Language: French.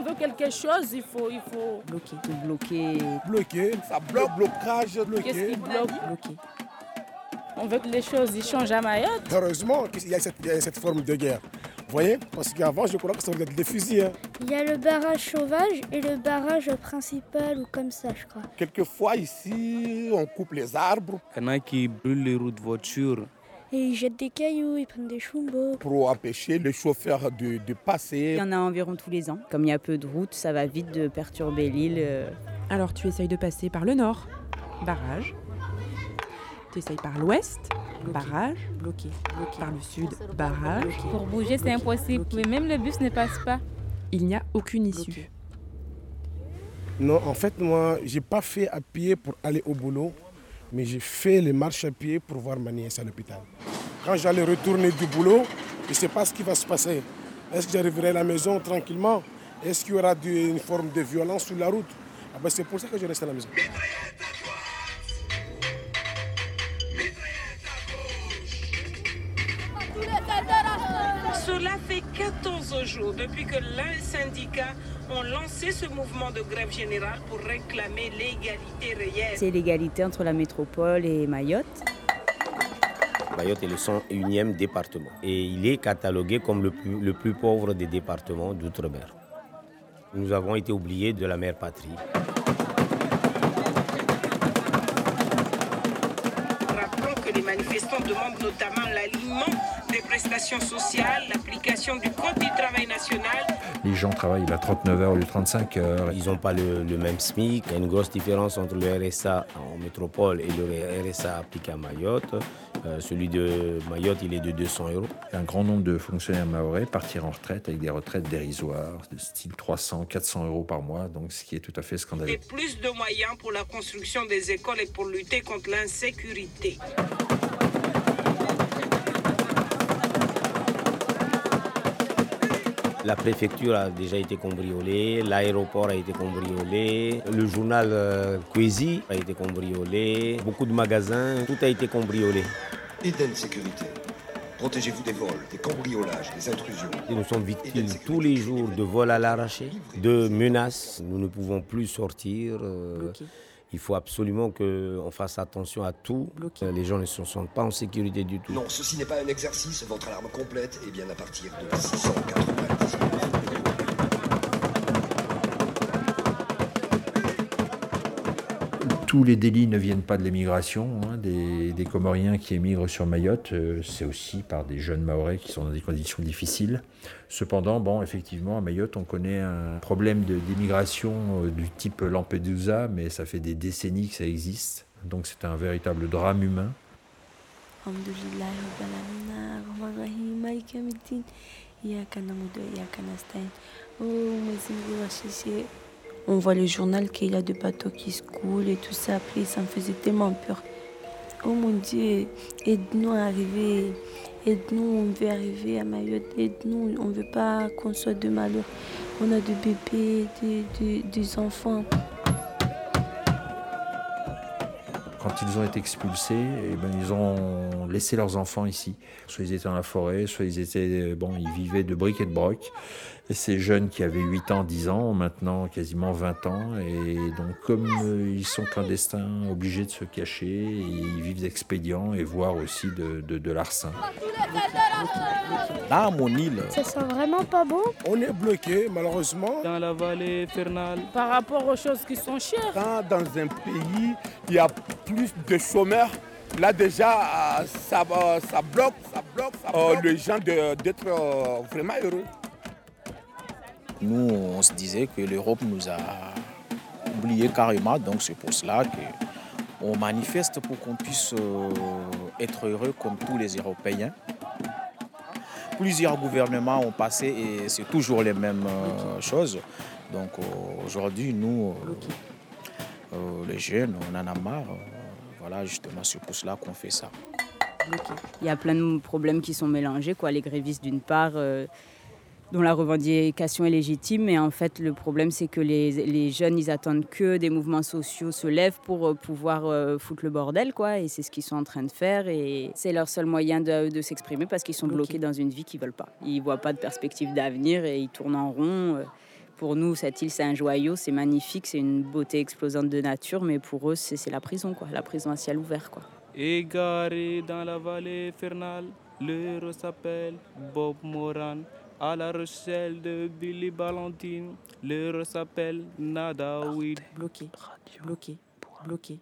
on veut quelque chose, il faut, il faut bloquer. Bloquer. Bloquer, ça bloque, blocage, bloquer. Qu'est-ce qui bloque? Bloquer. On veut que les choses ils changent à Mayotte. Heureusement qu'il y, a cette- il y a cette forme de guerre. Vous voyez? Parce qu'avant, je crois que ça des fusils. hein. Il y a le barrage sauvage et le barrage principal ou comme ça, je crois. Quelquefois, ici, on coupe les arbres Il y en a qui brûlent les roues de voiture. Et ils jettent des cailloux, ils prennent des chumbo. pour empêcher les chauffeurs de, de Il passer. y en a environ tous les ans. Comme il y a peu de routes, ça va vite de perturber l'île. euh. Alors tu essayes de passer par le nord, barrage. Tu essayes par l'ouest, barrage. Bloquer. Bloquer. Par le sud, barrage. Pour bouger, c'est impossible. Mais même le bus ne passe pas. Il n'y a aucune issue. Non, en fait, moi, j'ai pas fait à pied pour aller au boulot, mais j'ai fait les marches à pied pour voir ma nièce à l'hôpital. Quand j'allais retourner du boulot, je ne sais pas ce qui va se passer. Est-ce que j'arriverai à la maison tranquillement? Est-ce qu'il y aura une forme de violence sur la route? Ah ben, C'est pour ça que je reste à la maison. Cela fait 14 jours depuis que les syndicats ont lancé ce mouvement de grève générale pour réclamer l'égalité réelle. C'est l'égalité entre la métropole et Mayotte. Mayotte est le 101e département et il est catalogué comme le plus, le plus pauvre des départements d'outre-mer. Nous avons été oubliés de la mère patrie. Rappelons que les manifestants demandent notamment l'alignement des prestations sociales, l'application du Code du travail national gens travaillent à 39 heures au lieu de 35 heures. Ils n'ont pas le, le même SMIC. Il y a une grosse différence entre le RSA en métropole et le RSA appliqué à Mayotte. Euh, celui de Mayotte, il est de 200 euros. Un grand nombre de fonctionnaires maorais partirent en retraite avec des retraites dérisoires, de style 300, 400 euros par mois, donc ce qui est tout à fait scandaleux. et plus de moyens pour la construction des écoles et pour lutter contre l'insécurité. La préfecture a déjà été cambriolée, l'aéroport a été cambriolé, le journal euh, Kwezi a été cambriolé, beaucoup de magasins, tout a été cambriolé. Eden Sécurité. Protégez-vous des vols, des cambriolages, des intrusions. Et nous sommes victimes tous les jours de vols à l'arraché, de menaces. Nous ne pouvons plus sortir. euh. Il faut absolument qu'on fasse attention à tout. Bloquer. Euh, Les gens ne se sentent pas en sécurité du tout. Non, ceci n'est pas un exercice. Votre alarme complète est bien à partir de 699. Tous les délits ne viennent pas de l'émigration. hein, des, Comoriens qui émigrent sur Mayotte, euh, c'est aussi par des jeunes Maorais qui sont dans des conditions difficiles. Cependant, bon, effectivement, à Mayotte, on connaît un problème d'immigration euh, du type Lampedusa, mais ça fait des décennies que ça existe. Donc c'est un véritable drame humain. On voit le journal qu'il y a des bateaux qui se coulent et tout ça. Après, ça me faisait tellement peur. Oh mon Dieu, aide-nous à arriver. Aide-nous, on veut arriver à Mayotte. Aide-nous, on ne veut pas qu'on soit de malheur. On a des bébés, des enfants. Quand ils ont été expulsés, eh ben, ils ont laissé leurs enfants ici. Soit ils étaient dans la forêt, soit ils étaient, bon, ils vivaient de briques et de broc. Et ces jeunes qui avaient 8 ans, 10 ans, ont maintenant quasiment 20 ans. Et donc, comme euh, ils sont clandestins, obligés de se cacher, ils vivent d'expédients et voire aussi de, de, de larcin. Là, à mon île, Ça sent vraiment pas bon On est bloqué, malheureusement. dans la vallée Fernale, Par rapport aux choses qui sont chères. Quand dans un pays, il y a plus de chômeurs, là déjà, euh, ça, va- ça bloque, ça bloque, ça bloque les gens de- d'être euh, vraiment heureux. nous, on se disait que l'Europe nous a oubliés carrément. Donc, c'est pour cela qu'on manifeste pour qu'on puisse euh, être heureux comme tous les Européens. Plusieurs gouvernements ont passé et c'est toujours les mêmes euh, choses. Donc, euh, aujourd'hui, nous, euh, euh, les jeunes, on en a marre. Voilà, justement, c'est pour cela qu'on fait ça. Il y a plein de problèmes qui sont mélangés. Quoi. Les grévistes, d'une part, euh, dont la revendication est légitime, mais en fait, le problème, c'est que les, les jeunes, ils attendent que des mouvements sociaux se lèvent pour euh, pouvoir euh, foutre le bordel, quoi. Et c'est ce qu'ils sont en train de faire. Et c'est leur seul moyen de, de s'exprimer parce qu'ils sont Bloqués. bloqués dans une vie qu'ils veulent pas. Ils voient pas de perspective d'avenir et ils tournent en rond. Pour nous, cette île, c'est un joyau, c'est magnifique, c'est une beauté explosante de nature, mais pour eux, c'est la prison, quoi, la prison à ciel ouvert. Quoi. Égaré dans la vallée infernale, l'heure s'appelle Bob Moran. À la Rochelle de Billy Ballantine, l'heure s'appelle Nada Weed. Bloqué, bloqué, bloqué.